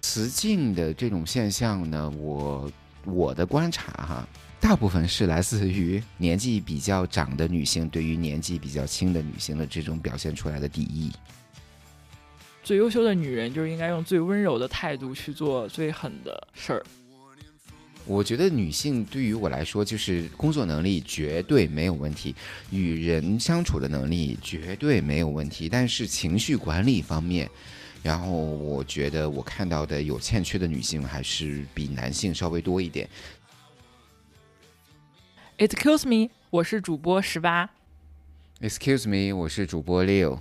雌竞的这种现象呢，我我的观察哈，大部分是来自于年纪比较长的女性对于年纪比较轻的女性的这种表现出来的敌意。最优秀的女人就是应该用最温柔的态度去做最狠的事儿。我觉得女性对于我来说，就是工作能力绝对没有问题，与人相处的能力绝对没有问题，但是情绪管理方面，然后我觉得我看到的有欠缺的女性还是比男性稍微多一点。Excuse me，我是主播十八，Excuse me，我是主播 Leo。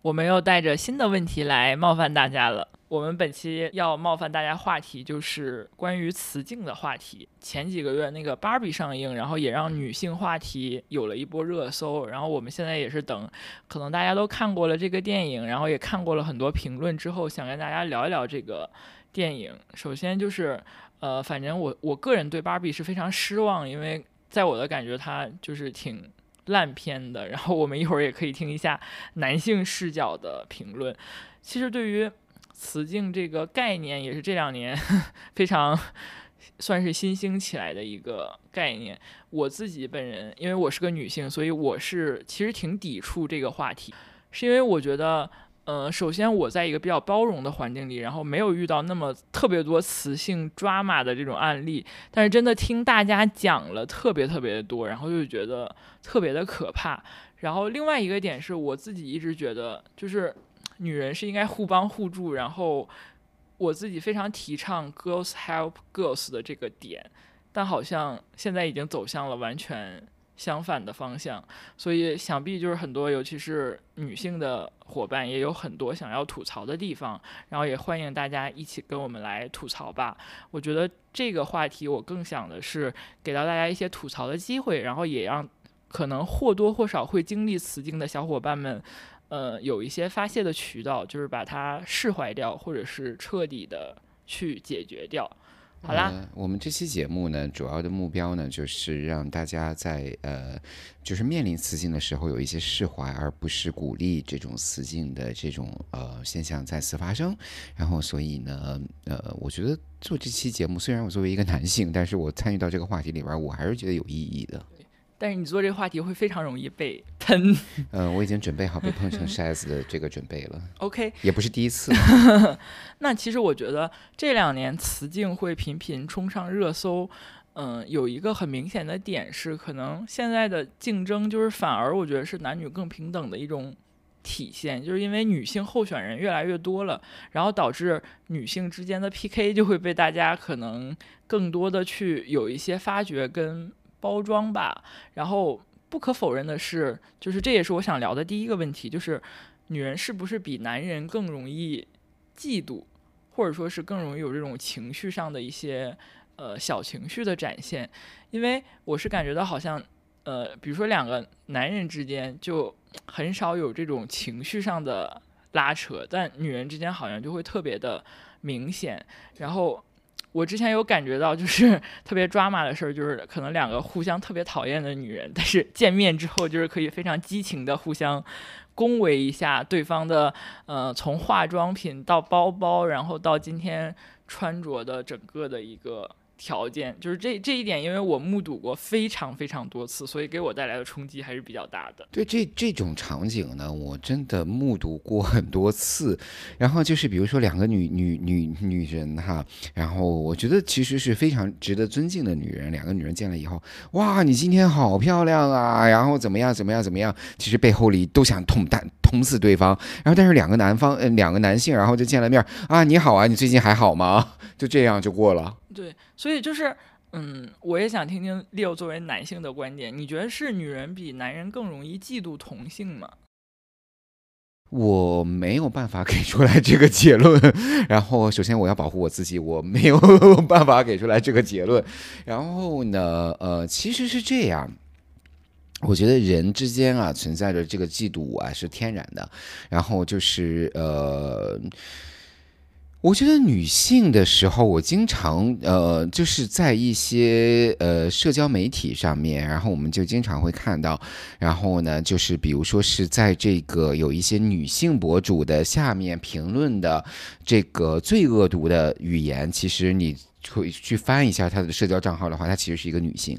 我们又带着新的问题来冒犯大家了。我们本期要冒犯大家话题就是关于雌竞的话题。前几个月那个芭比上映，然后也让女性话题有了一波热搜。然后我们现在也是等，可能大家都看过了这个电影，然后也看过了很多评论之后，想跟大家聊一聊这个电影。首先就是，呃，反正我我个人对芭比是非常失望，因为在我的感觉，它就是挺。烂片的，然后我们一会儿也可以听一下男性视角的评论。其实对于雌竞这个概念，也是这两年 非常算是新兴起来的一个概念。我自己本人，因为我是个女性，所以我是其实挺抵触这个话题，是因为我觉得。呃，首先我在一个比较包容的环境里，然后没有遇到那么特别多雌性抓马的这种案例，但是真的听大家讲了特别特别的多，然后就觉得特别的可怕。然后另外一个点是我自己一直觉得，就是女人是应该互帮互助，然后我自己非常提倡 girls help girls 的这个点，但好像现在已经走向了完全。相反的方向，所以想必就是很多，尤其是女性的伙伴，也有很多想要吐槽的地方，然后也欢迎大家一起跟我们来吐槽吧。我觉得这个话题，我更想的是给到大家一些吐槽的机会，然后也让可能或多或少会经历此境的小伙伴们，呃，有一些发泄的渠道，就是把它释怀掉，或者是彻底的去解决掉。好啦、我们这期节目呢，主要的目标呢，就是让大家在呃，就是面临雌竞的时候有一些释怀，而不是鼓励这种雌竞的这种呃现象再次发生。然后，所以呢，呃，我觉得做这期节目，虽然我作为一个男性，但是我参与到这个话题里边，我还是觉得有意义的。但是你做这个话题会非常容易被喷。嗯、我已经准备好被碰成 筛子的这个准备了，OK，也不是第一次。那其实我觉得这两年雌竞会频频冲上热搜，嗯、有一个很明显的点是，可能现在的竞争就是反而我觉得是男女更平等的一种体现，就是因为女性候选人越来越多了，然后导致女性之间的 PK 就会被大家可能更多的去有一些发掘跟包装吧。然后不可否认的是，就是这也是我想聊的第一个问题，就是女人是不是比男人更容易嫉妒，或者说是更容易有这种情绪上的一些呃小情绪的展现？因为我是感觉到好像呃，比如说两个男人之间就很少有这种情绪上的拉扯，但女人之间好像就会特别的明显。然后我之前有感觉到，就是 特别抓马的事儿，就是可能两个互相特别讨厌的女人，但是见面之后就是可以非常激情的互相恭维一下对方的，呃，从化妆品到包包，然后到今天穿着的整个的一个。条件就是这这一点，因为我目睹过非常非常多次，所以给我带来的冲击还是比较大的。对这这种场景呢，我真的目睹过很多次。然后就是比如说两个女女女女人哈，然后我觉得其实是非常值得尊敬的女人。两个女人见了以后，哇，你今天好漂亮啊，然后怎么样怎么样怎么样，其实背后里都想捅蛋捅死对方。然后但是两个男方呃两个男性，然后就见了面啊，你好啊，你最近还好吗？就这样就过了。对，所以就是，嗯，我也想听听 Leo 作为男性的观点，你觉得是女人比男人更容易嫉妒同性吗？我没有办法给出来这个结论，然后首先我要保护我自己，我没有 办法给出来这个结论。然后呢，呃，其实是这样。我觉得人之间啊存在着这个嫉妒啊是天然的，然后就是呃，我觉得女性的时候，我经常呃，就是在一些呃社交媒体上面，然后我们就经常会看到，然后呢，就是比如说是在这个有一些女性博主的下面评论的这个最恶毒的语言，其实你会去翻一下她的社交账号的话，她其实是一个女性。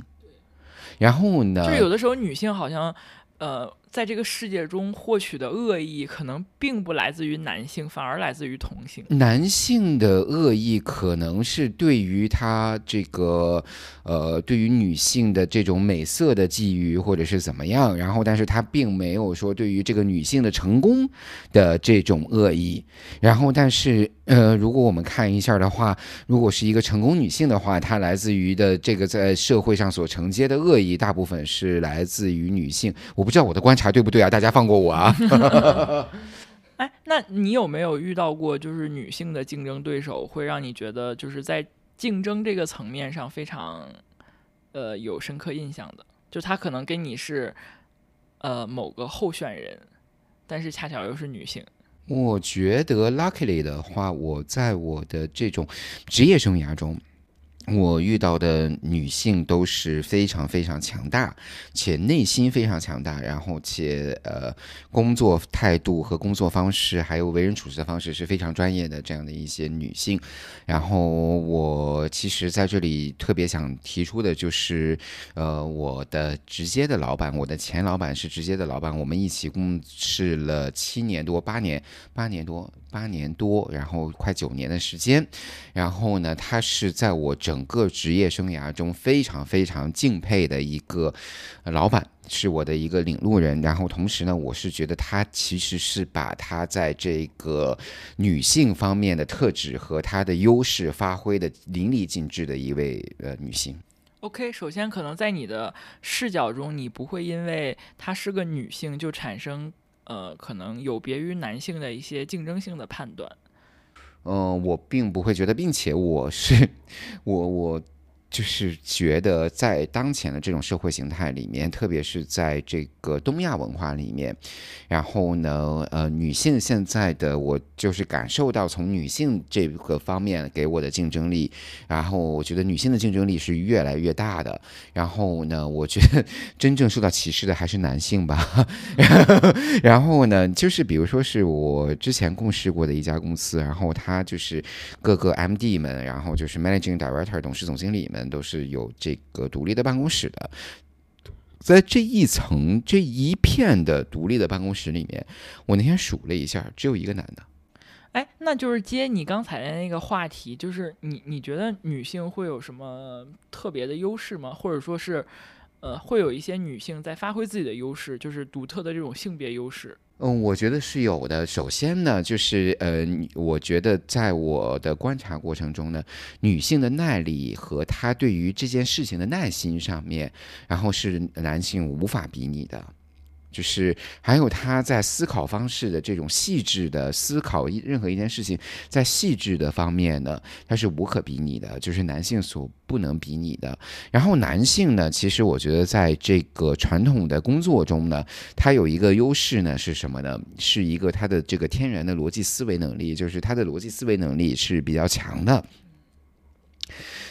然后呢，就有的时候女性好像呃。在这个世界中获取的恶意，可能并不来自于男性，反而来自于同性。男性的恶意可能是对于他这个，呃，对于女性的这种美色的觊觎，或者是怎么样。然后，但是他并没有说对于这个女性的成功的这种恶意。然后，但是，呃，如果我们看一下的话，如果是一个成功女性的话，她来自于的这个在社会上所承接的恶意，大部分是来自于女性。我不知道我的观察。对不对啊？大家放过我啊！哎，那你有没有遇到过就是女性的竞争对手，会让你觉得就是在竞争这个层面上非常呃有深刻印象的？就她可能跟你是呃某个候选人，但是恰巧又是女性。我觉得 luckily 的话，我在我的这种职业生涯中。我遇到的女性都是非常非常强大，且内心非常强大，然后且呃工作态度和工作方式，还有为人处事的方式是非常专业的这样的一些女性。然后我其实在这里特别想提出的就是，呃，我的直接的老板，我的前老板是直接的老板，我们一起共事了七年多，八年，八年多。八年多，然后快九年的时间，然后呢，他是在我整个职业生涯中非常非常敬佩的一个老板，是我的一个领路人。然后同时呢，我是觉得他其实是把他在这个女性方面的特质和她的优势发挥的淋漓尽致的一位呃女性。OK，首先可能在你的视角中，你不会因为她是个女性就产生。呃，可能有别于男性的一些竞争性的判断。嗯，我并不会觉得，并且我是我 我。就是觉得在当前的这种社会形态里面，特别是在这个东亚文化里面，然后呢，呃，女性现在的我就是感受到从女性这个方面给我的竞争力，然后我觉得女性的竞争力是越来越大的。然后呢，我觉得 真正受到歧视的还是男性吧。然后呢，就是比如说是我之前共事过的一家公司，然后他就是各个 MD 们，然后就是 Managing Director 董事总经理们。都是有这个独立的办公室的，在这一层这一片的独立的办公室里面，我那天数了一下，只有一个男的。哎，那就是接你刚才的那个话题，就是你你觉得女性会有什么特别的优势吗？或者说是，呃，会有一些女性在发挥自己的优势，就是独特的这种性别优势？嗯，我觉得是有的。首先呢，就是呃，我觉得在我的观察过程中呢，女性的耐力和她对于这件事情的耐心上面，然后是男性无法比拟的。就是还有他在思考方式的这种细致的思考，任何一件事情在细致的方面呢，他是无可比拟的，就是男性所不能比拟的。然后男性呢，其实我觉得在这个传统的工作中呢，他有一个优势呢是什么呢？是一个他的这个天然的逻辑思维能力，就是他的逻辑思维能力是比较强的。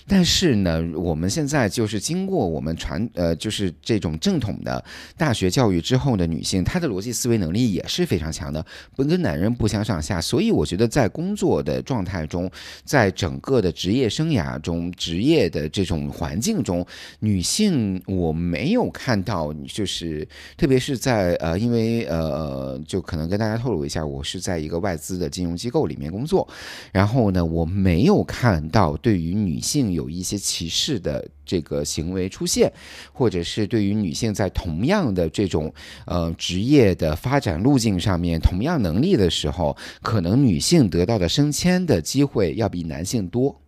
但是呢，我们现在就是经过我们传呃，就是这种正统的大学教育之后的女性，她的逻辑思维能力也是非常强的，不跟男人不相上下。所以我觉得在工作的状态中，在整个的职业生涯中、职业的这种环境中，女性我没有看到，就是特别是在呃，因为呃，就可能跟大家透露一下，我是在一个外资的金融机构里面工作，然后呢，我没有看到对于女性。有一些歧视的这个行为出现，或者是对于女性在同样的这种呃职业的发展路径上面，同样能力的时候，可能女性得到的升迁的机会要比男性多。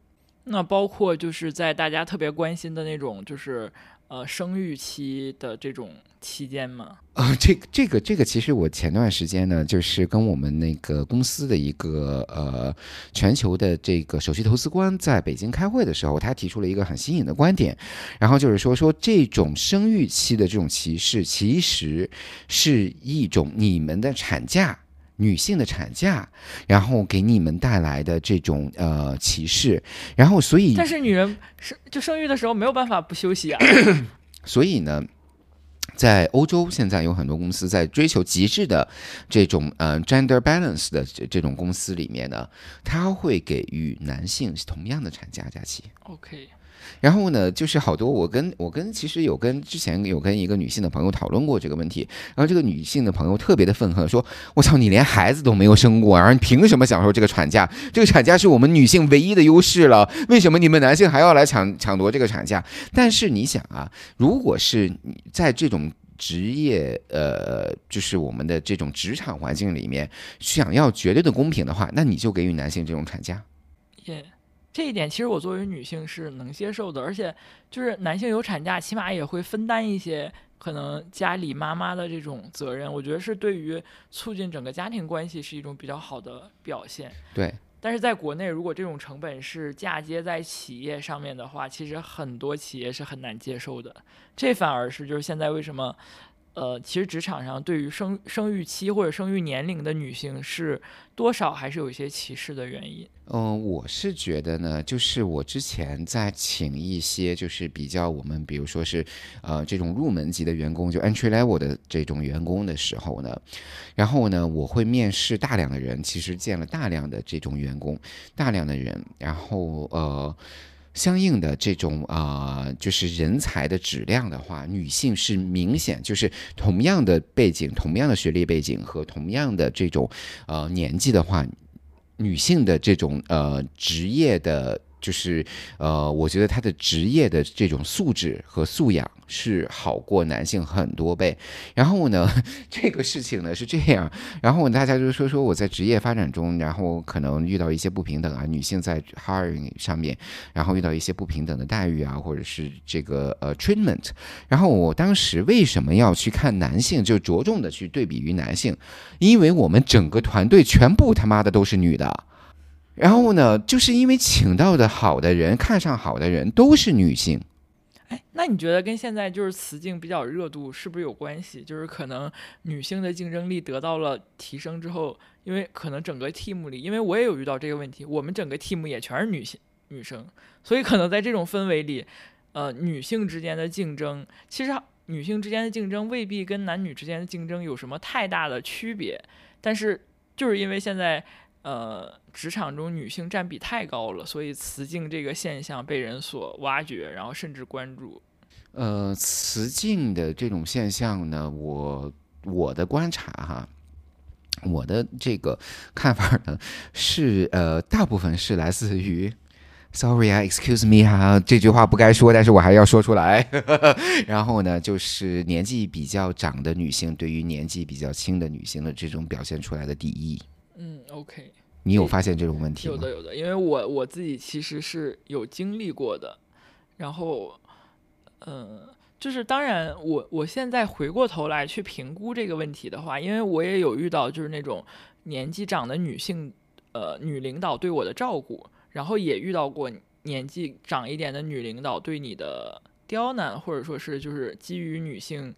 那包括就是在大家特别关心的那种，就是呃生育期的这种。期间吗？啊，这这个这个，其实我前段时间呢，就是跟我们那个公司的一个呃全球的这个首席投资官在北京开会的时候，他提出了一个很新颖的观点，然后就是说说这种生育期的这种歧视，其实是一种你们的产假。女性的产假，然后给你们带来的这种呃歧视，然后所以但是女人生就生育的时候没有办法不休息啊。所以呢，在欧洲现在有很多公司在追求极致的这种呃 gender balance 的这这种公司里面呢，它会给予男性同样的产假假期。OK，然后呢，就是好多我跟我跟其实有跟之前有跟一个女性的朋友讨论过这个问题，然后这个女性的朋友特别的愤恨，说：“我操，你连孩子都没有生过，然后你凭什么享受这个产假？这个产假是我们女性唯一的优势了，为什么你们男性还要来抢抢夺这个产假？”但是你想啊，如果是你在这种职业，呃，就是我们的这种职场环境里面，想要绝对的公平的话，那你就给予男性这种产假。这一点其实我作为女性是能接受的，而且就是男性有产假，起码也会分担一些可能家里妈妈的这种责任，我觉得是对于促进整个家庭关系是一种比较好的表现。对，但是在国内，如果这种成本是嫁接在企业上面的话，其实很多企业是很难接受的。这反而是就是现在为什么，呃，其实职场上对于生生育期或者生育年龄的女性是多少还是有一些歧视的原因。嗯，我是觉得呢，就是我之前在请一些就是比较我们比如说是呃这种入门级的员工，就 entry level 的这种员工的时候呢，然后呢我会面试大量的人，其实见了大量的这种员工，大量的人，然后呃。相应的这种啊、就是人才的质量的话，女性是明显就是同样的背景、同样的学历背景和同样的这种呃年纪的话，女性的这种呃职业的，就是呃，我觉得她的职业的这种素质和素养是好过男性很多倍。然后呢，这个事情呢是这样，然后大家就说说我在职业发展中，然后可能遇到一些不平等啊，女性在 hiring 上面，然后遇到一些不平等的待遇啊，或者是这个呃 treatment。然后我当时为什么要去看男性，就着重的去对比于男性，因为我们整个团队全部他妈的都是女的。然后呢，就是因为请到的好的人，看上好的人都是女性。哎，那你觉得跟现在就是雌竞比较热度是不是有关系？就是可能女性的竞争力得到了提升之后，因为可能整个 team 里，因为我也有遇到这个问题，我们整个 team 也全是女性女生，所以可能在这种氛围里，呃，女性之间的竞争，其实女性之间的竞争未必跟男女之间的竞争有什么太大的区别，但是就是因为现在。呃，职场中女性占比太高了，所以雌竞这个现象被人所挖掘，然后甚至关注。呃，雌竞的这种现象呢，我我的观察哈，我的这个看法呢是呃，大部分是来自于。Sorry 啊，Excuse me 哈、这句话不该说，但是我还要说出来。然后呢，就是年纪比较长的女性对于年纪比较轻的女性的这种表现出来的敌意，，OK，你有发现这种问题吗？有的有的，因为我我自己其实是有经历过的，然后，嗯、就是当然我我现在回过头来去评估这个问题的话，因为我也有遇到就是那种年纪长的女性，呃，女领导对我的照顾，然后也遇到过年纪长一点的女领导对你的刁难，或者说是就是基于女性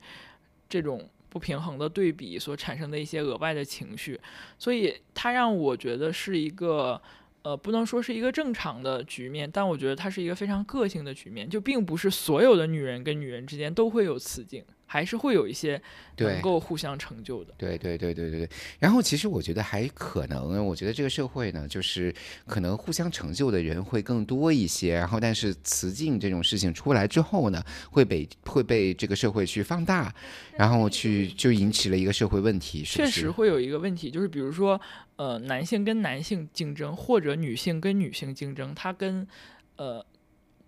这种不平衡的对比所产生的一些额外的情绪，所以它让我觉得是一个。呃，不能说是一个正常的局面，但我觉得它是一个非常个性的局面，就并不是所有的女人跟女人之间都会有雌竞，还是会有一些能够互相成就的。对对对对对对。然后其实我觉得还可能，我觉得这个社会呢，就是可能互相成就的人会更多一些。然后，但是雌竞这种事情出来之后呢，会被会被这个社会去放大，然后去就引起了一个社会问题，确实会有一个问题，就是比如说，呃，男性跟男性竞争，或者女性跟女性竞争，它跟呃，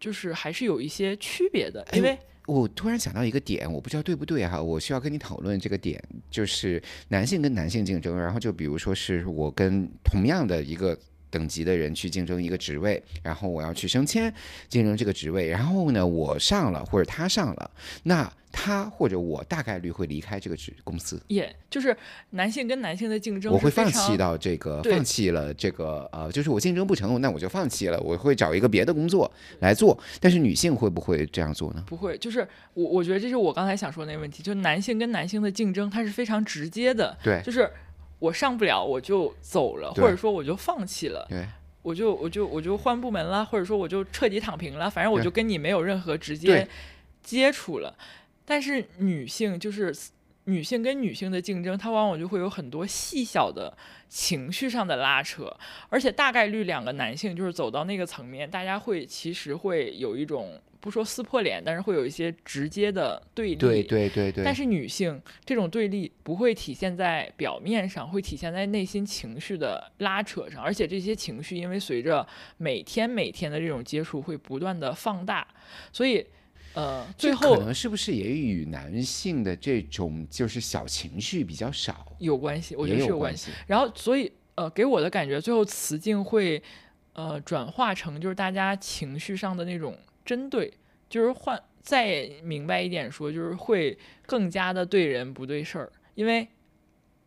就是还是有一些区别的，因哎为我突然想到一个点，我不知道对不对哈，我需要跟你讨论这个点，就是男性跟男性竞争，然后就比如说是我跟同样的一个等级的人去竞争一个职位，然后我要去升迁竞争这个职位，然后呢我上了或者他上了，那他或者我大概率会离开这个职公司。也就是男性跟男性的竞争，我会放弃。到这个，放弃了这个，呃，就是我竞争不成，那我就放弃了，我会找一个别的工作来做。但是女性会不会这样做呢？不会，就是我我觉得这是我刚才想说的那个问题，就男性跟男性的竞争，它是非常直接的，对，就是我上不了，我就走了，或者说我就放弃了，对我就我就我就换部门了，或者说我就彻底躺平了，反正我就跟你没有任何直接接触了。但是女性就是女性跟女性的竞争，它往往就会有很多细小的情绪上的拉扯，而且大概率两个男性就是走到那个层面，大家会其实会有一种不说撕破脸，但是会有一些直接的对立。对对对对，但是女性这种对立不会体现在表面上，会体现在内心情绪的拉扯上，而且这些情绪因为随着每天每天的这种接触会不断的放大，所以呃，最后可能是不是也与男性的这种就是小情绪比较少，有关系，我觉得是有关系。有关系。然后所以呃，给我的感觉，最后雌竞会呃转化成就是大家情绪上的那种针对，就是换再明白一点说，就是会更加的对人不对事儿，因为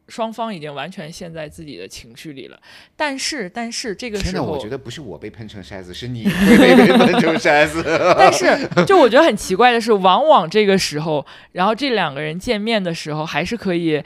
双方已经完全陷在自己的情绪里了。但是但是这个天哪，时候，我觉得不是我被喷成筛子，是你被被喷成筛子。但是，就我觉得很奇怪的是，往往这个时候，然后这两个人见面的时候，还是可以，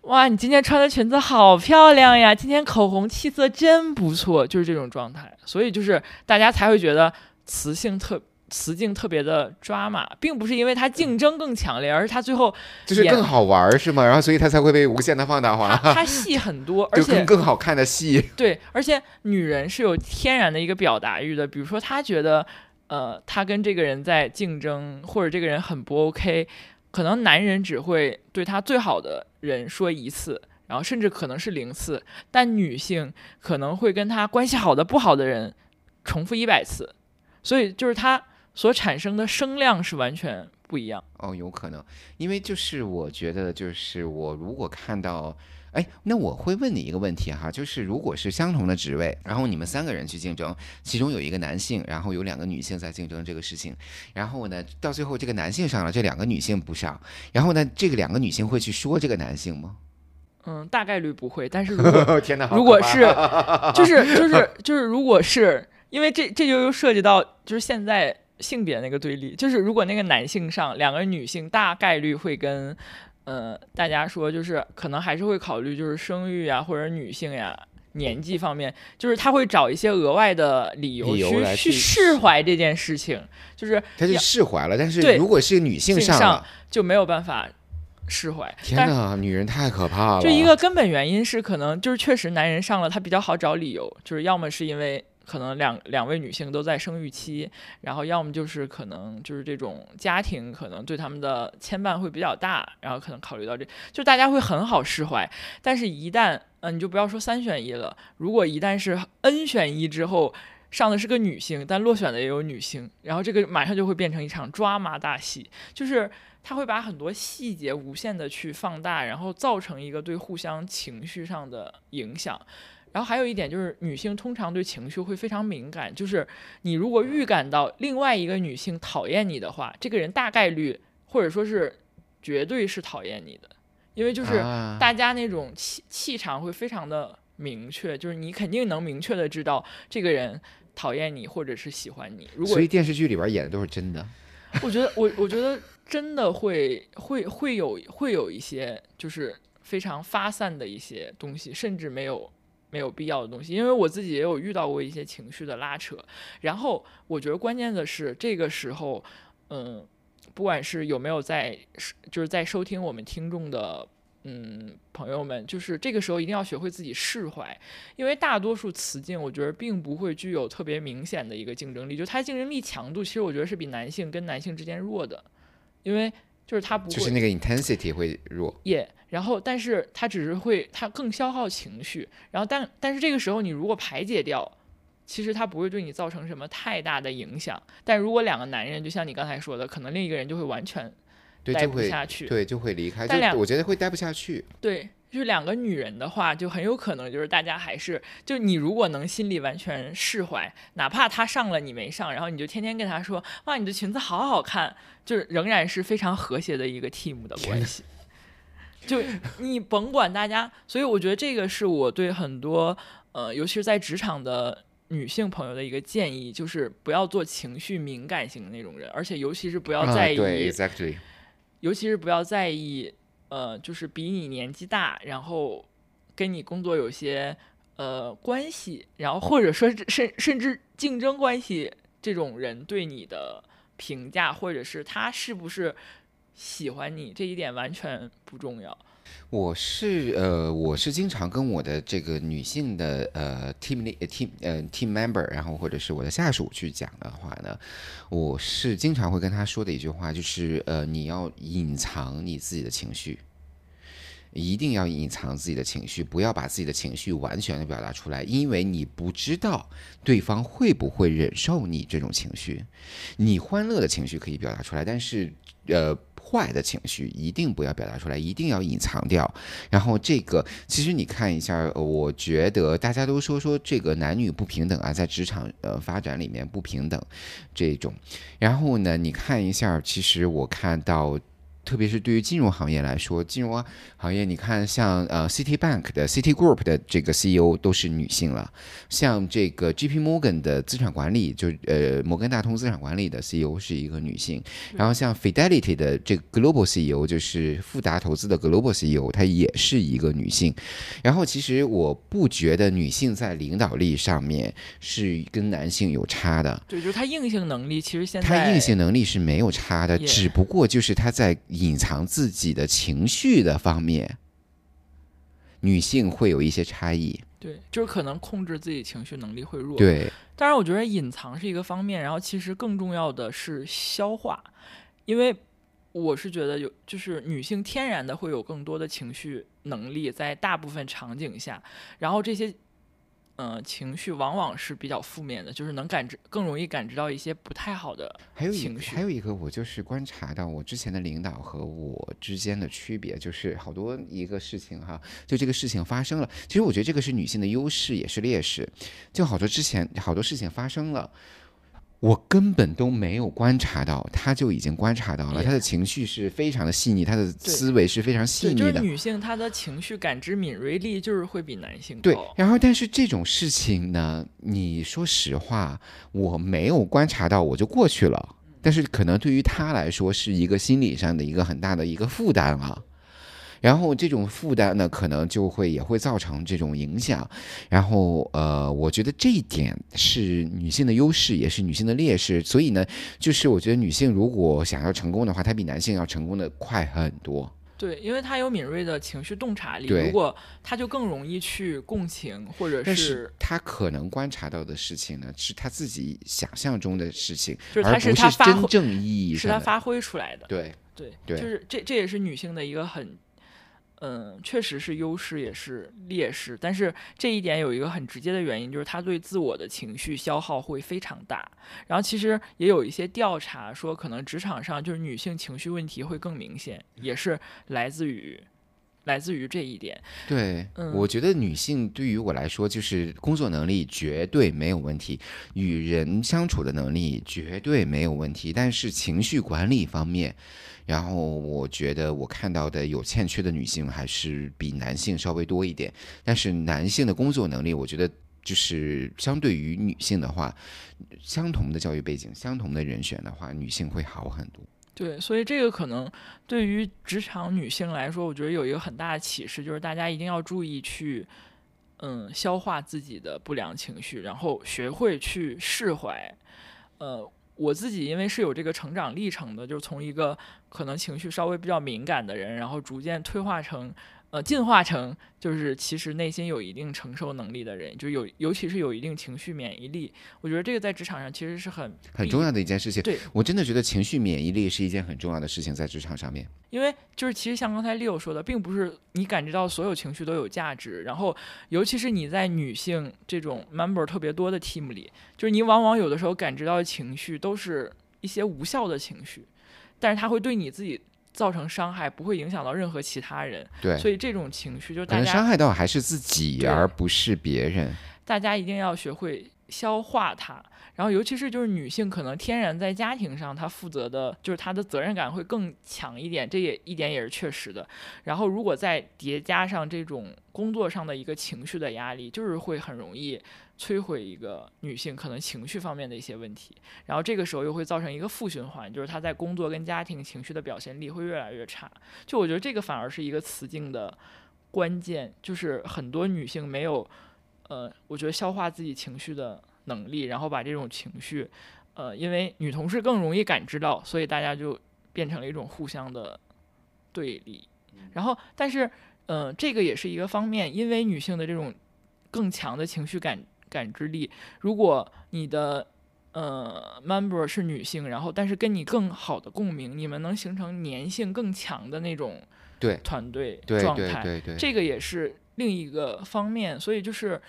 哇，你今天穿的裙子好漂亮呀，今天口红气色真不错，就是这种状态。所以就是大家才会觉得雌性特。雌竞特别的抓马，并不是因为它竞争更强烈，而是它最后就是更好玩儿是吗？然后所以它才会被无限的放大化，它戏很多，而就且更更好看的戏。对，而且女人是有天然的一个表达欲的，比如说她觉得，呃，她跟这个人在竞争，或者这个人很不 OK，可能男人只会对他最好的人说一次，然后甚至可能是零次，但女性可能会跟他关系好的不好的人重复一百次，所以就是她所产生的声量是完全不一样。哦，有可能，因为就是我觉得，就是我如果看到，哎，那我会问你一个问题哈，就是如果是相同的职位，然后你们三个人去竞争，其中有一个男性，然后有两个女性在竞争这个事情，然后呢，到最后这个男性上了，这两个女性不上，然后呢，这个两个女性会去说这个男性吗？嗯，大概率不会，但是如果 天哪，如果是，就是就是就是，如果是因为这这就又涉及到就是现在性别那个对立，就是如果那个男性上两个女性，大概率会跟呃大家说，就是可能还是会考虑就是生育啊或者女性呀。年纪方面，就是他会找一些额外的理由去去去释怀这件事情，就是他就释怀了，但是对如果是女性性上就没有办法释怀。天哪，女人太可怕了，就一个根本原因是，可能就是确实男人上了他比较好找理由，就是要么是因为可能两两位女性都在生育期，然后要么就是可能就是这种家庭可能对他们的牵绊会比较大，然后可能考虑到这，就大家会很好释怀。但是，一旦嗯、你就不要说三选一了，如果一旦是 n 选一之后。上的是个女性，但落选的也有女性，然后这个马上就会变成一场抓马大戏，就是他会把很多细节无限的去放大，然后造成一个对互相情绪上的影响。然后还有一点就是，女性通常对情绪会非常敏感，就是你如果预感到另外一个女性讨厌你的话，这个人大概率或者说是绝对是讨厌你的，因为就是啊大家那种气气场会非常的明确，就是你肯定能明确的知道这个人讨厌你或者是喜欢你。如果所以电视剧里边演的都是真的。我觉得我我觉得真的会会会有会有一些就是非常发散的一些东西，甚至没有没有必要的东西。因为我自己也有遇到过一些情绪的拉扯，然后我觉得关键的是这个时候，嗯，不管是有没有在就是在收听我们听众的。嗯，朋友们，就是这个时候一定要学会自己释怀，因为大多数雌竞，我觉得并不会具有特别明显的一个竞争力，就它竞争力强度，其实我觉得是比男性跟男性之间弱的，因为就是它不会就是那个 intensity 会弱，也然后但是它只是会它更消耗情绪，然后但但是这个时候你如果排解掉，其实它不会对你造成什么太大的影响，但如果两个男人就像你刚才说的，可能另一个人就会完全对，待不下去，对就会离开，但我觉得会待不下去。对，就是两个女人的话，就很有可能就是大家还是就你如果能心里完全释怀，哪怕她上了你没上，然后你就天天跟她说哇你的裙子好好看，就是仍然是非常和谐的一个 team 的关系。就你甭管大家，所以我觉得这个是我对很多呃，尤其是在职场的女性朋友的一个建议，就是不要做情绪敏感型的那种人，而且尤其是不要啊在意、对，exactly，尤其是不要在意，呃，就是比你年纪大，然后跟你工作有些呃关系，然后或者说甚甚至竞争关系这种人对你的评价，或者是他是不是喜欢你，这一点完全不重要。我是呃，我是经常跟我的这个女性的呃 team team 呃 team member，然后或者是我的下属去讲的话呢，我是经常会跟他说的一句话，就是呃，你要隐藏你自己的情绪，一定要隐藏自己的情绪，不要把自己的情绪完全的表达出来，因为你不知道对方会不会忍受你这种情绪。你欢乐的情绪可以表达出来，但是呃。坏的情绪一定不要表达出来，一定要隐藏掉。然后这个，其实你看一下，我觉得大家都说说这个男女不平等啊，在职场呃发展里面不平等这种。然后呢，你看一下，其实我看到。特别是对于金融行业来说，金融行业你看，像呃，Citibank 的 Citigroup 的这个 CEO 都是女性了，像这个 J P Morgan 的资产管理，就呃摩根大通资产管理的 CEO 是一个女性，然后像 Fidelity 的这个 Global CEO 就是富达投资的 Global CEO，她也是一个女性。然后其实我不觉得女性在领导力上面是跟男性有差的，对，就是她硬性能力其实现在她硬性能力是没有差的，只不过就是她在。隐藏自己的情绪的方面，女性会有一些差异。对，就是可能控制自己情绪能力会弱。对，当然我觉得隐藏是一个方面，然后其实更重要的是消化，因为我是觉得有，就是女性天然的会有更多的情绪能力，在大部分场景下，然后这些。嗯，情绪往往是比较负面的，就是能感知更容易感知到一些不太好的情绪。还有一个，我就是观察到我之前的领导和我之间的区别，就是好多一个事情哈，就这个事情发生了，其实我觉得这个是女性的优势也是劣势，就好多之前好多事情发生了。我根本都没有观察到，他就已经观察到了。他的情绪是非常的细腻，他的思维是非常细腻的。就是女性，她的情绪感知敏锐力就是会比男性高。对，然后但是这种事情呢，你说实话，我没有观察到，我就过去了。但是可能对于他来说，是一个心理上的一个很大的一个负担啊。然后这种负担呢，可能就会也会造成这种影响。然后呃，我觉得这一点是女性的优势，也是女性的劣势。所以呢，就是我觉得女性如果想要成功的话，她比男性要成功的快很多。对，因为她有敏锐的情绪洞察力。如果她就更容易去共情，或者是她可能观察到的事情呢，是她自己想象中的事情，就是而不是真正意义是她发挥出来的。对对对，就是这这也是女性的一个很。嗯，确实是优势也是劣势，但是这一点有一个很直接的原因，就是他对自我的情绪消耗会非常大。然后其实也有一些调查说，可能职场上就是女性情绪问题会更明显，也是来自于来自于这一点。对，我觉得女性对于我来说，就是工作能力绝对没有问题，与人相处的能力绝对没有问题，但是情绪管理方面。然后我觉得我看到的有欠缺的女性还是比男性稍微多一点，但是男性的工作能力，我觉得就是相对于女性的话，相同的教育背景、相同的人选的话，女性会好很多。对，所以这个可能对于职场女性来说，我觉得有一个很大的启示，就是大家一定要注意去，嗯，消化自己的不良情绪，然后学会去释怀，呃。我自己因为是有这个成长历程的，就是从一个可能情绪稍微比较敏感的人，然后逐渐退化成。呃，进化成就是其实内心有一定承受能力的人，就有尤其是有一定情绪免疫力。我觉得这个在职场上其实是很很重要的一件事情。对我真的觉得情绪免疫力是一件很重要的事情，在职场上面。因为就是其实像刚才 Leo 说的，并不是你感知到所有情绪都有价值，然后尤其是你在女性这种 member 特别多的 team 里，就是你往往有的时候感知到的情绪都是一些无效的情绪，但是它会对你自己。造成伤害不会影响到任何其他人，对，所以这种情绪就大家伤害到还是自己，而不是别人。大家一定要学会消化它。然后，尤其是就是女性，可能天然在家庭上，她负责的就是她的责任感会更强一点，这也一点也是确实的。然后，如果再叠加上这种工作上的一个情绪的压力，就是会很容易摧毁一个女性可能情绪方面的一些问题。然后这个时候又会造成一个负循环，就是她在工作跟家庭情绪的表现力会越来越差。就我觉得这个反而是一个雌竞的关键，就是很多女性没有，呃，我觉得消化自己情绪的能力，然后把这种情绪，呃，因为女同事更容易感知到，所以大家就变成了一种互相的对立。然后，但是，呃，这个也是一个方面，因为女性的这种更强的情绪感感知力，如果你的呃，member 是女性，然后但是跟你更好的共鸣，你们能形成粘性更强的那种对团队状态，对对对，这个也是另一个方面。所以就是，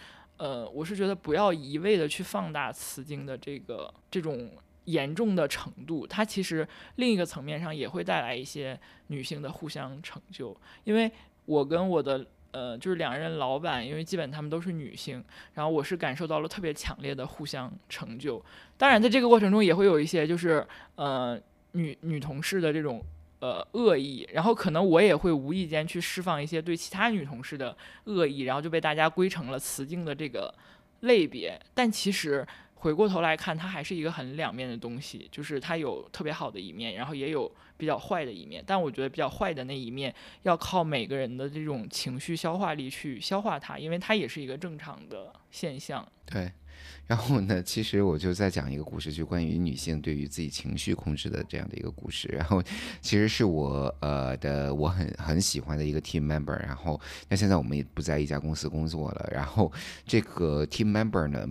呃，我是觉得不要一味的去放大雌竞的这个这种严重的程度，它其实另一个层面上也会带来一些女性的互相成就，因为我跟我的。呃，就是两任老板，因为基本他们都是女性，然后我是感受到了特别强烈的互相成就。当然，在这个过程中也会有一些就是呃女女同事的这种呃恶意，然后可能我也会无意间去释放一些对其他女同事的恶意，然后就被大家归成了雌竞的这个类别。但其实。回过头来看，它还是一个很两面的东西，就是它有特别好的一面，然后也有比较坏的一面。但我觉得比较坏的那一面，要靠每个人的这种情绪消化力去消化它，因为它也是一个正常的现象。对。然后呢，其实我就在讲一个故事，就关于女性对于自己情绪控制的这样的一个故事。然后，其实是我呃的我很很喜欢的一个 team member。然后，那现在我们也不在一家公司工作了。然后，这个 team member 呢？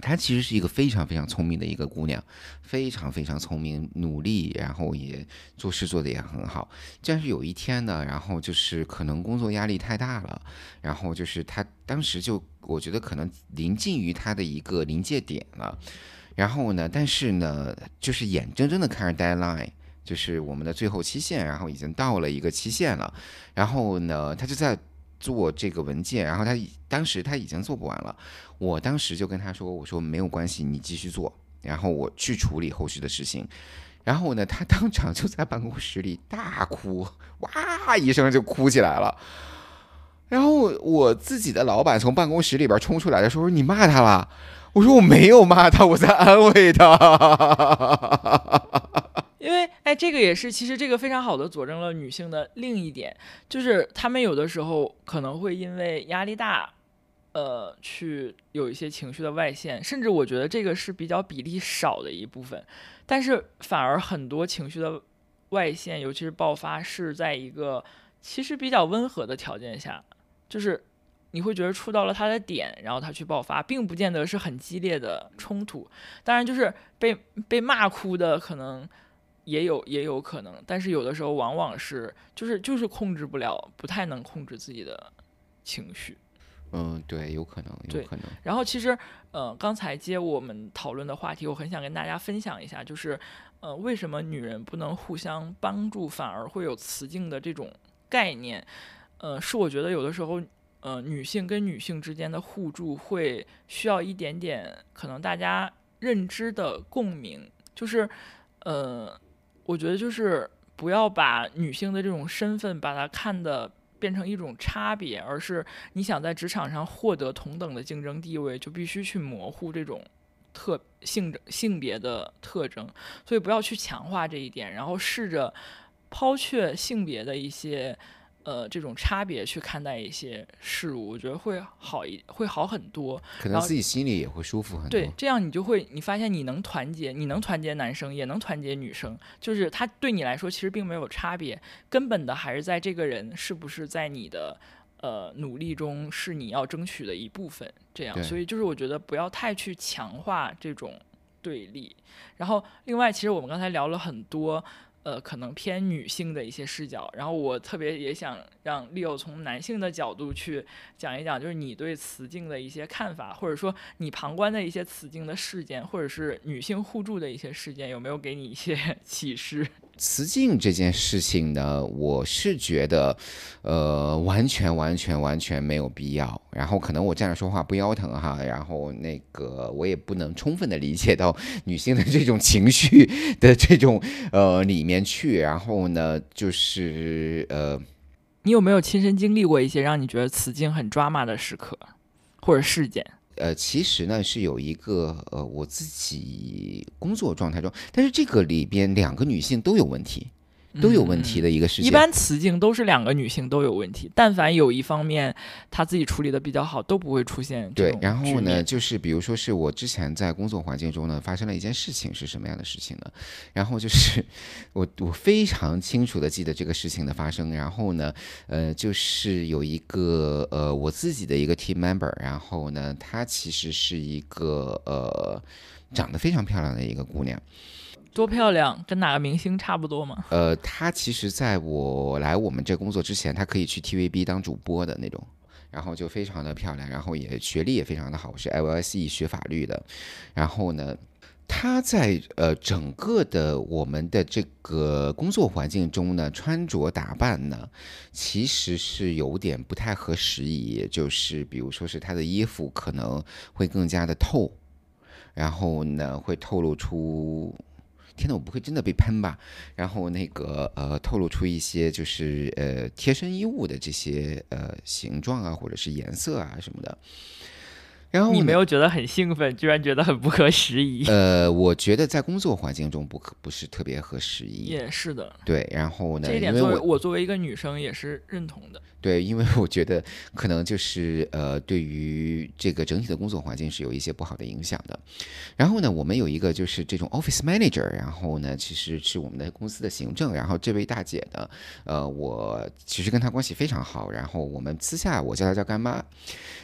她其实是一个非常非常聪明的一个姑娘，非常非常聪明，努力，然后也做事做得也很好。但是有一天呢，然后就是可能工作压力太大了，然后就是她当时就我觉得可能临近于她的一个临界点了。然后呢，但是呢，就是眼睁睁的看着 deadline，就是我们的最后期限，然后已经到了一个期限了。然后呢，她就在。做这个文件，然后他当时他已经做不完了，我当时就跟他说：“我说没有关系，你继续做，然后我去处理后续的事情。”然后呢，他当场就在办公室里大哭，哇一声就哭起来了。然后我自己的老板从办公室里边冲出来的时候：“你骂他了？”我说：“我没有骂他，我在安慰他。”因为，哎，这个也是，其实这个非常好的佐证了女性的另一点，就是她们有的时候可能会因为压力大，呃，去有一些情绪的外泄，甚至我觉得这个是比较比例少的一部分，但是反而很多情绪的外泄，尤其是爆发，是在一个其实比较温和的条件下，就是你会觉得触到了他的点，然后他去爆发，并不见得是很激烈的冲突，当然就是被被骂哭的可能。也有也有可能，但是有的时候往往是就是就是控制不了，不太能控制自己的情绪。嗯，对，有可能，有可能。然后其实，呃，刚才接我们讨论的话题，我很想跟大家分享一下，就是，呃，为什么女人不能互相帮助，反而会有雌竞的这种概念？呃，是我觉得有的时候，呃，女性跟女性之间的互助会需要一点点可能大家认知的共鸣，就是，呃。我觉得就是不要把女性的这种身份把它看的变成一种差别，而是你想在职场上获得同等的竞争地位，就必须去模糊这种特性性别的特征。所以不要去强化这一点，然后试着抛却性别的一些。呃，这种差别去看待一些事物，我觉得会好一会好很多，可能自己心里也会舒服很多。对，这样你就会你发现你能团结，你能团结男生，也能团结女生，就是他对你来说其实并没有差别，根本的还是在这个人是不是在你的呃努力中是你要争取的一部分。这样，所以就是我觉得不要太去强化这种对立。然后，另外，其实我们刚才聊了很多。呃，可能偏女性的一些视角，然后我特别也想让 Leo 从男性的角度去讲一讲，就是你对雌竞的一些看法，或者说你旁观的一些雌竞的事件，或者是女性互助的一些事件，有没有给你一些 启示？雌竞这件事情呢，我是觉得，呃，完全完全完全没有必要。然后可能我这样说话不腰疼哈，然后那个我也不能充分的理解到女性的这种情绪的这种呃里面去。然后呢，就是呃，你有没有亲身经历过一些让你觉得雌竞很抓马的时刻或者事件？呃，其实呢是有一个呃，我自己工作状态中，但是这个里边两个女性都有问题，都有问题的一个事情。一般雌竞都是两个女性都有问题，但凡有一方面她自己处理的比较好，都不会出现对。然后呢，就是比如说是我之前在工作环境中呢发生了一件事情，是什么样的事情呢？然后就是 我我非常清楚的记得这个事情的发生。然后呢，呃，就是有一个呃我自己的一个 team member，然后呢，她其实是一个呃长得非常漂亮的一个姑娘。多漂亮，跟哪个明星差不多吗？呃，她其实在我来我们这工作之前，她可以去 TVB 当主播的那种，然后就非常的漂亮，然后也学历也非常的好，是 LSE 学法律的。然后呢，她在呃整个的我们的这个工作环境中呢，穿着打扮呢，其实是有点不太合时宜，就是比如说是她的衣服可能会更加的透，然后呢会透露出。天呐，我不会真的被喷吧？然后那个呃，透露出一些就是呃贴身衣物的这些呃形状啊，或者是颜色啊什么的。然后你没有觉得很兴奋，居然觉得很不合时宜？呃，我觉得在工作环境中不可不是特别合时宜。也是的。对，然后呢？这一点作为我作为一个女生也是认同的。对，因为我觉得可能就是呃，对于这个整体的工作环境是有一些不好的影响的。然后呢，我们有一个就是这种 office manager，然后呢，其实是我们的公司的行政。然后这位大姐呢，呃，我其实跟她关系非常好。然后我们私下我叫她叫干妈。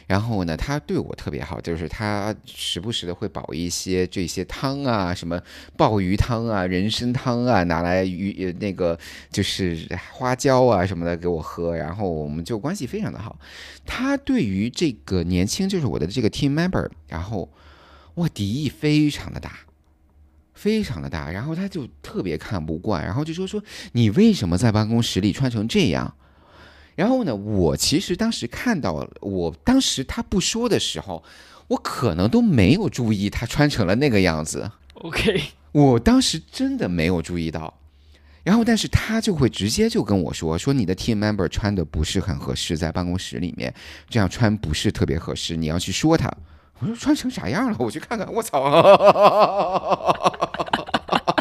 然后呢，她对我特别好，就是她时不时的会煲一些这些汤啊，什么鲍鱼汤啊、人参汤啊，拿来鱼那个就是花椒啊什么的给我喝。然后。我们就关系非常的好，他对于这个年轻，就是我的这个 team member，然后哇，敌意非常的大，非常的大，然后他就特别看不惯，然后就说说你为什么在办公室里穿成这样？然后呢，我其实当时看到，我当时他不说的时候，我可能都没有注意他穿成了那个样子。OK，我当时真的没有注意到。然后，但是他就会直接就跟我说：“说你的 team member 穿的不是很合适，在办公室里面这样穿不是特别合适，你要去说他。”我说：“穿成啥样了？我去看看。”我操！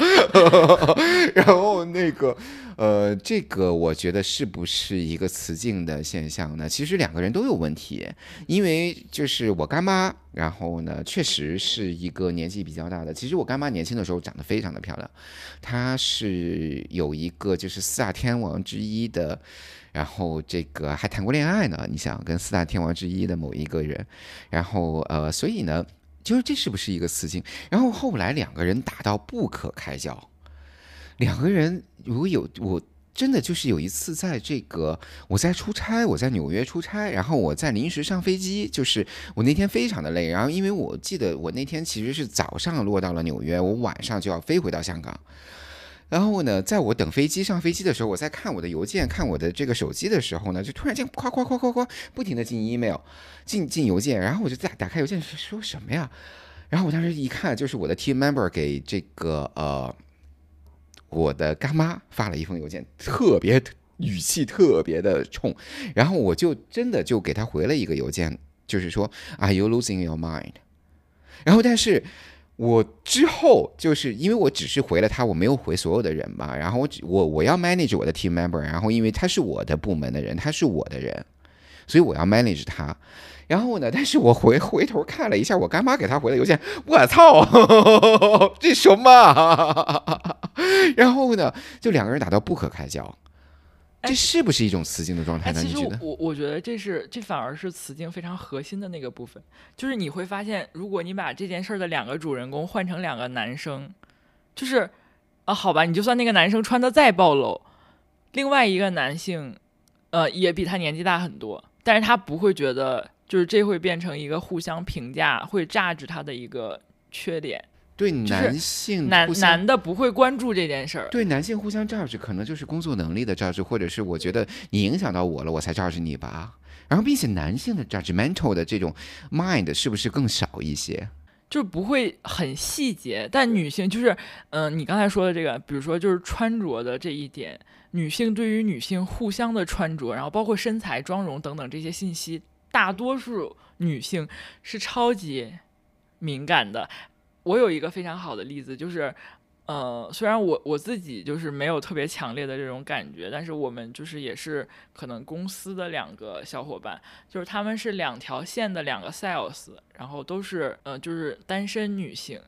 然后那个。呃，这个我觉得是不是一个雌竞的现象呢？其实两个人都有问题，因为就是我干妈，然后呢，确实是一个年纪比较大的。其实我干妈年轻的时候长得非常的漂亮，她是有一个就是四大天王之一的，然后这个还谈过恋爱呢。你想跟四大天王之一的某一个人，然后呃，所以呢，就是这是不是一个雌竞？然后后来两个人打到不可开交。两个人如果有我真的就是有一次在这个我在出差，我在纽约出差，然后我在临时上飞机，就是我那天非常的累，然后因为我记得我那天其实是早上落到了纽约，我晚上就要飞回到香港，然后呢，在我等飞机上飞机的时候，我在看我的邮件，看我的这个手机的时候呢，就突然间夸夸夸夸夸不停的进 email，进进邮件，然后我就打打开邮件说什么呀？然后我当时一看，就是我的 team member 给这个呃。我的干妈发了一封邮件，特别语气特别的冲，然后我就真的就给他回了一个邮件，就是说 Are you losing your mind？然后但是我之后就是因为我只是回了他，我没有回所有的人嘛，然后我我我要 manage 我的 team member，然后因为他是我的部门的人，他是我的人，所以我要 manage 他。然后呢？但是我回回头看了一下，我干妈给他回的邮件，我操，这什么？然后呢，就两个人打到不可开交，这是不是一种雌竞的状态呢？你觉得？我我觉得这是这反而是雌竞非常核心的那个部分，就是你会发现，如果你把这件事的两个主人公换成两个男生，就是啊，好吧，你就算那个男生穿的再暴露，另外一个男性，呃，也比他年纪大很多，但是他不会觉得。就是这会变成一个互相评价，会榨制他的一个缺点。对男性，男男的不会关注这件事儿。对男性互相照制，可能就是工作能力的照制，或者是我觉得你影响到我了，我才照制你吧。然后，并且男性的 judgmental 的这种 mind 是不是更少一些？就不会很细节。但女性就是，嗯，你刚才说的这个，比如说就是穿着的这一点，女性对于女性互相的穿着，然后包括身材、妆容等等这些信息。大多数女性是超级敏感的。我有一个非常好的例子，就是，呃，虽然我我自己就是没有特别强烈的这种感觉，但是我们就是也是可能公司的两个小伙伴，就是他们是两条线的两个 sales，然后都是呃就是单身女性，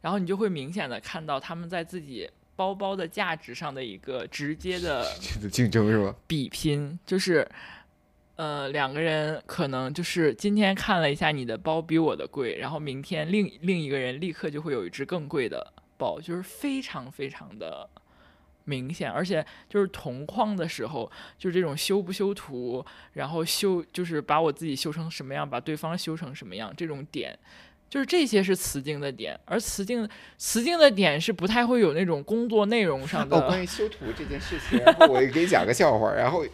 然后你就会明显的看到他们在自己包包的价值上的一个直接的竞争是吧？比拼，就是呃两个人可能就是今天看了一下你的包比我的贵，然后明天另另一个人立刻就会有一只更贵的。包就是非常非常的明显，而且就是同框的时候，就是这种修不修图，然后修就是把我自己修成什么样，把对方修成什么样，这种点，就是这些是雌竞的点，而雌竞雌竞的点是不太会有那种工作内容上的。哦，关于修图这件事情，然后我给你讲个笑话。然后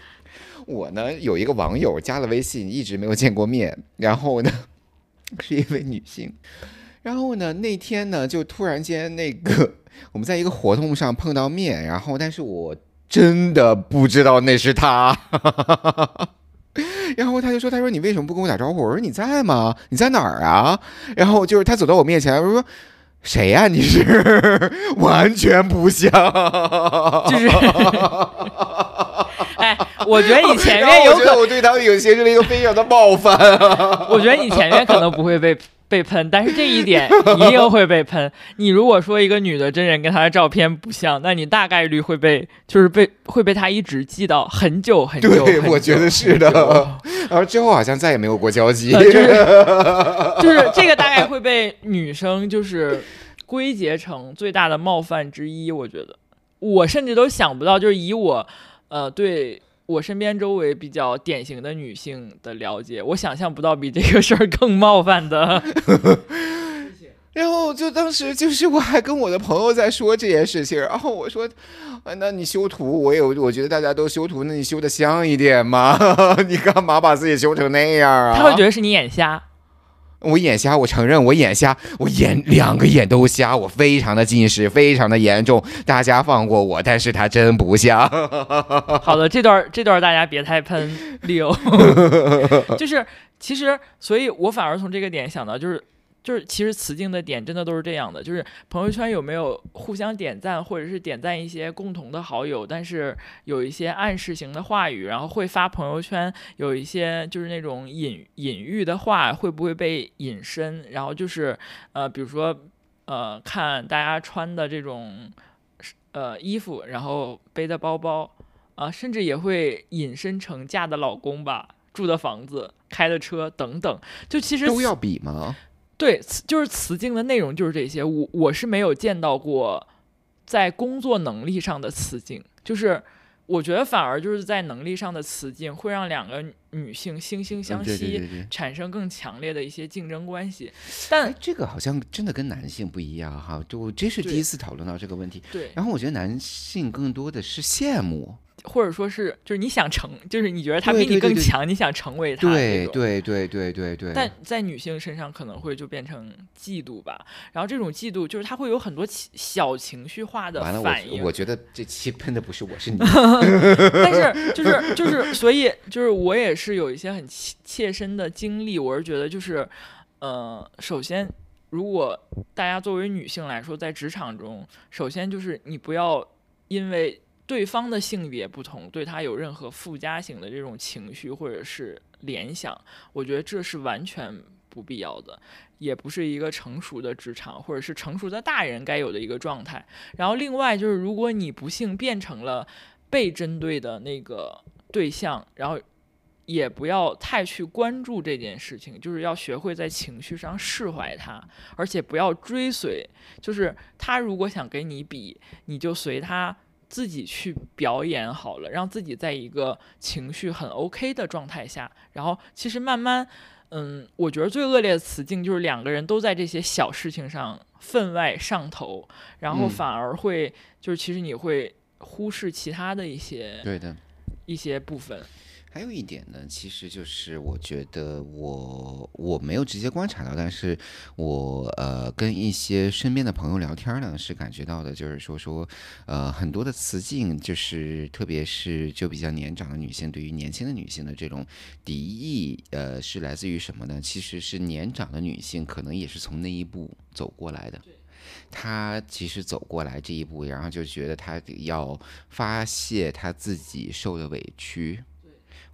我呢有一个网友加了微信，一直没有见过面，然后呢 是一位女性。然后呢？那天呢，就突然间那个我们在一个活动上碰到面，然后但是我真的不知道那是她。然后他就说：“他说你为什么不跟我打招呼？”我说：“你在吗？你在哪儿啊？”然后就是他走到我面前，我说：“谁呀？你是完全不像。”就是，哎，我觉得你前面有可我对他们有形成了一个非常的冒犯。我觉得你前面可能不会被。被喷，但是这一点一定会被喷。你如果说一个女的真人跟她的照片不像，那你大概率会被，就是被会被她一直记到很久很久。对，我觉得是的。然后之后好像再也没有过交集。就是就是这个大概会被女生就是归结成最大的冒犯之一。我觉得我甚至都想不到，就是以我呃对。我身边周围比较典型的女性的了解，我想象不到比这个事儿更冒犯的。然后就当时就是我还跟我的朋友在说这件事情，然后我说：“那你修图，我有我觉得大家都修图，那你修的像一点嘛？你干嘛把自己修成那样啊？”他会觉得是你眼瞎。我眼瞎，我承认我眼瞎，我眼两个眼都瞎，我非常的近视，非常的严重，大家放过我，但是他真不像。好的，这段这段大家别太喷 Leo，就是其实，所以我反而从这个点想到就是。就是其实雌竞的点真的都是这样的，就是朋友圈有没有互相点赞，或者是点赞一些共同的好友，但是有一些暗示型的话语，然后会发朋友圈，有一些就是那种隐隐喻的话，会不会被引申？然后就是呃，比如说呃，看大家穿的这种呃衣服，然后背的包包啊，甚至也会引申成嫁的老公吧，住的房子，开的车等等，就其实都要比吗？对，就是辞境的内容就是这些。我我是没有见到过在工作能力上的辞境，就是我觉得反而就是在能力上的辞境会让两个女性惺惺相惜，产生更强烈的一些竞争关系。但这个好像真的跟男性不一样哈，就这是第一次讨论到这个问题。对，然后我觉得男性更多的是羡慕。或者说是，就是你想成，就是你觉得他比你更强，你想成为他。对对对对对对。但在女性身上可能会就变成嫉妒吧，然后这种嫉妒就是他会有很多小情绪化的反应。我觉得这期喷的不是我，是你。但是就是就是，所以就是我也是有一些很切身的经历，我是觉得就是，呃，首先如果大家作为女性来说，在职场中，首先就是你不要因为。对方的性别不同，对他有任何附加性的这种情绪或者是联想，我觉得这是完全不必要的，也不是一个成熟的职场或者是成熟的大人该有的一个状态。然后另外就是，如果你不幸变成了被针对的那个对象，然后也不要太去关注这件事情，就是要学会在情绪上释怀他，而且不要追随。就是他如果想给你比，你就随他。自己去表演好了，让自己在一个情绪很 OK 的状态下，然后其实慢慢，嗯，我觉得最恶劣的词境就是两个人都在这些小事情上分外上头，然后反而会就是其实你会忽视其他的一些对的一些部分。还有一点呢，其实就是我觉得我我没有直接观察到，但是我呃跟一些身边的朋友聊天呢，是感觉到的，就是说说呃很多的雌竞，就是特别是就比较年长的女性对于年轻的女性的这种敌意，呃是来自于什么呢？其实是年长的女性可能也是从那一步走过来的。他其实走过来这一步，然后就觉得他要发泄他自己受的委屈，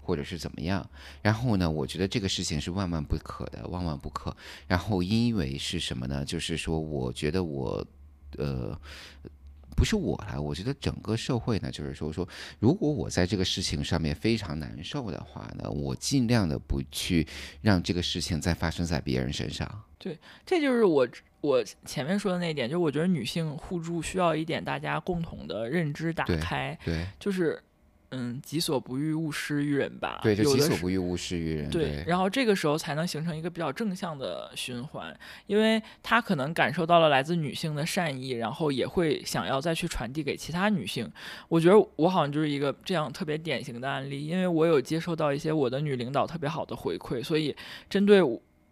或者是怎么样。然后呢，我觉得这个事情是万万不可的，万万不可。然后因为是什么呢？就是说，我觉得我，呃。不是我来，我觉得整个社会呢，就是说说，如果我在这个事情上面非常难受的话呢，我尽量的不去让这个事情再发生在别人身上。对，这就是我我前面说的那一点，就是我觉得女性互助需要一点大家共同的认知打开，对，就是。嗯，己所不欲，勿施于人吧。对，就己所不欲，勿施于人。对，然后这个时候才能形成一个比较正向的循环，因为他可能感受到了来自女性的善意，然后也会想要再去传递给其他女性。我觉得我好像就是一个这样特别典型的案例，因为我有接受到一些我的女领导特别好的回馈，所以针对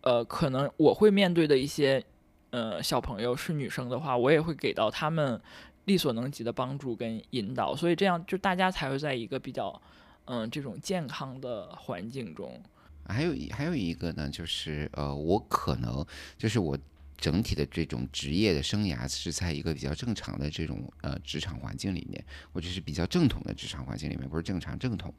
呃可能我会面对的一些呃小朋友是女生的话，我也会给到他们。力所能及的帮助跟引导，所以这样就大家才会在一个比较，嗯，这种健康的环境中。还有一还有一个呢，就是呃，我可能就是我整体的这种职业的生涯是在一个比较正常的这种呃职场环境里面，或者是比较正统的职场环境里面，不是正常正统。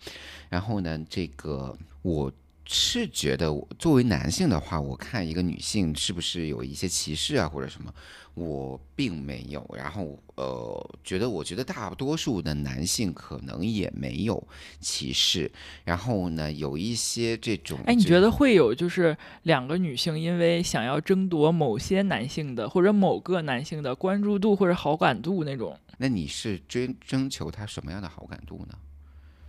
然后呢，这个我。是觉得作为男性的话，我看一个女性是不是有一些歧视啊或者什么，我并没有。然后呃，觉得我觉得大多数的男性可能也没有歧视。然后呢，有一些这种，哎，你觉得会有就是两个女性因为想要争夺某些男性的或者某个男性的关注度或者好感度那种？那你是追征求他什么样的好感度呢？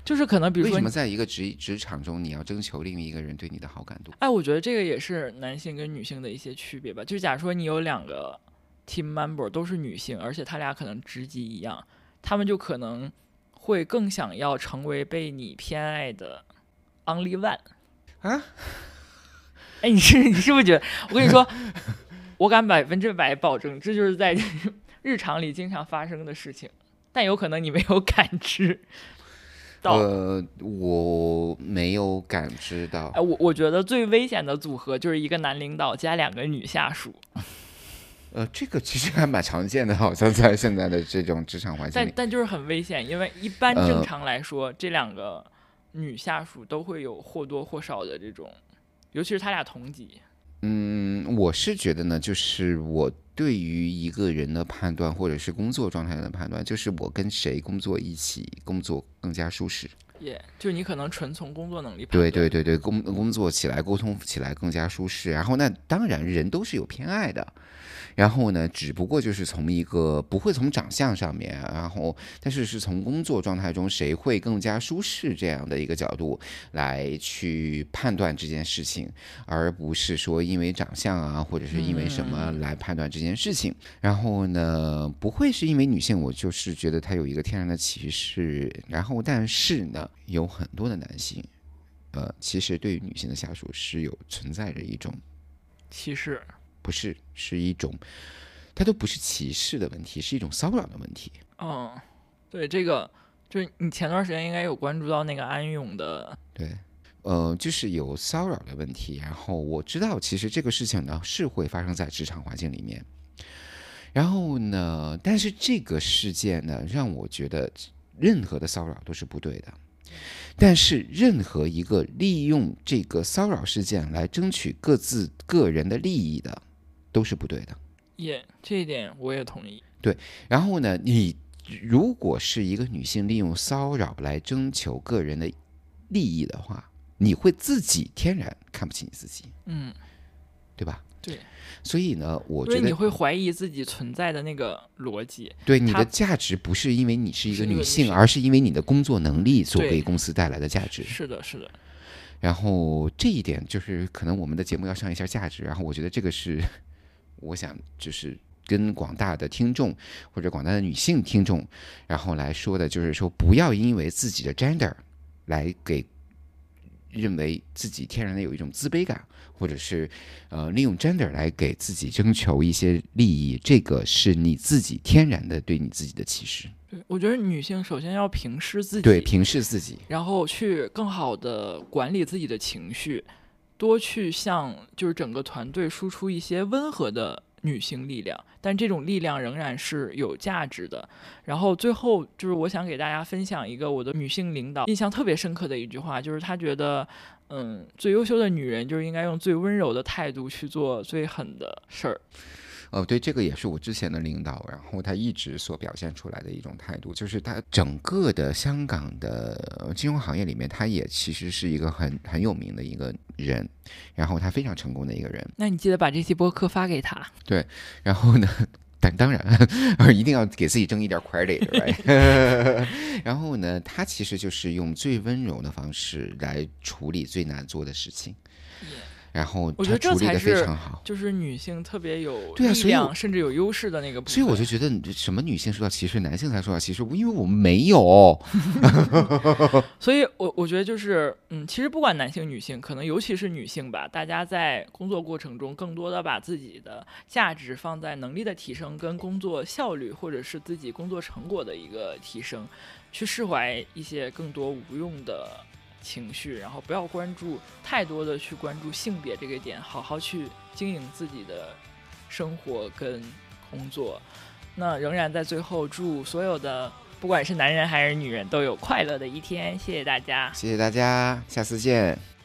就是可能，比如说，为什么在一个职职场中，你要征求另一个人对你的好感度？哎，我觉得这个也是男性跟女性的一些区别吧。就假如说你有两个 team member 都是女性，而且他俩可能职级一样，他们就可能会更想要成为被你偏爱的 only one 啊。哎，你是你是不是觉得？我跟你说，我敢百分之百保证，这就是在 日常里经常发生的事情，但有可能你没有感知。呃，我没有感知到。哎，我我觉得最危险的组合就是一个男领导加两个女下属。呃，这个其实还蛮常见的，好像在现在的这种职场环境但但就是很危险，因为一般正常来说，这两个女下属都会有或多或少的这种，尤其是他俩同级。嗯，我是觉得呢，就是我对于一个人的判断，或者是工作状态的判断，就是我跟谁工作一起工作更加舒适。也就你可能纯从工作能力。对对对对，工工作起来沟通起来更加舒适。然后那当然人都是有偏爱的。然后呢，只不过就是从一个不会从长相上面，然后但是是从工作状态中谁会更加舒适这样的一个角度来去判断这件事情，而不是说因为长相啊或者是因为什么来判断这件事情。然后呢，不会是因为女性，我就是觉得她有一个天然的歧视。然后但是呢，有很多的男性，呃，其实对于女性的下属是有存在着一种歧视。不是，是一种，它都不是歧视的问题，是一种骚扰的问题。嗯，对，这个就是你前段时间应该有关注到那个安永的，对，呃，就是有骚扰的问题。然后我知道，其实这个事情呢是会发生在职场环境里面。然后呢，但是这个事件呢，让我觉得任何的骚扰都是不对的。但是，任何一个利用这个骚扰事件来争取各自个人的利益的。都是不对的，也这一点我也同意。对，然后呢，你如果是一个女性利用骚扰来征求个人的利益的话，你会自己天然看不起你自己，嗯，对吧？对，所以呢，我觉得你会怀疑自己存在的那个逻辑。对，你的价值不是因为你是一个女性，而是因为你的工作能力所给公司带来的价值。是的，是的。然后这一点就是可能我们的节目要上一下价值，然后我觉得这个是。我想就是跟广大的听众或者广大的女性听众，然后来说的，就是说不要因为自己的 gender 来给认为自己天然的有一种自卑感，或者是呃利用 gender 来给自己征求一些利益，这个是你自己天然的对你自己的歧视。对，我觉得女性首先要平视自己，对，平视自己，然后去更好的管理自己的情绪。多去向就是整个团队输出一些温和的女性力量，但这种力量仍然是有价值的。然后最后就是我想给大家分享一个我的女性领导印象特别深刻的一句话，就是她觉得，嗯，最优秀的女人就是应该用最温柔的态度去做最狠的事儿。哦，对，这个也是我之前的领导，然后他一直所表现出来的一种态度，就是他整个的香港的金融行业里面，他也其实是一个很很有名的一个人，然后他非常成功的一个人。那你记得把这期播客发给他。对，然后呢，但当然 一定要给自己争一点 credit，然后呢，他其实就是用最温柔的方式来处理最难做的事情。然后我觉得这才是好，就是女性特别有力量，甚至有优势的那个部分。所以我就觉得，什么女性受到歧视，男性才受到歧视，因为我们没有。所以，我我觉得就是，嗯，其实不管男性女性，可能尤其是女性吧，大家在工作过程中，更多的把自己的价值放在能力的提升、跟工作效率，或者是自己工作成果的一个提升，去释怀一些更多无用的。情绪，然后不要关注太多的去关注性别这个点，好好去经营自己的生活跟工作。那仍然在最后祝所有的不管是男人还是女人都有快乐的一天，谢谢大家，谢谢大家，下次见。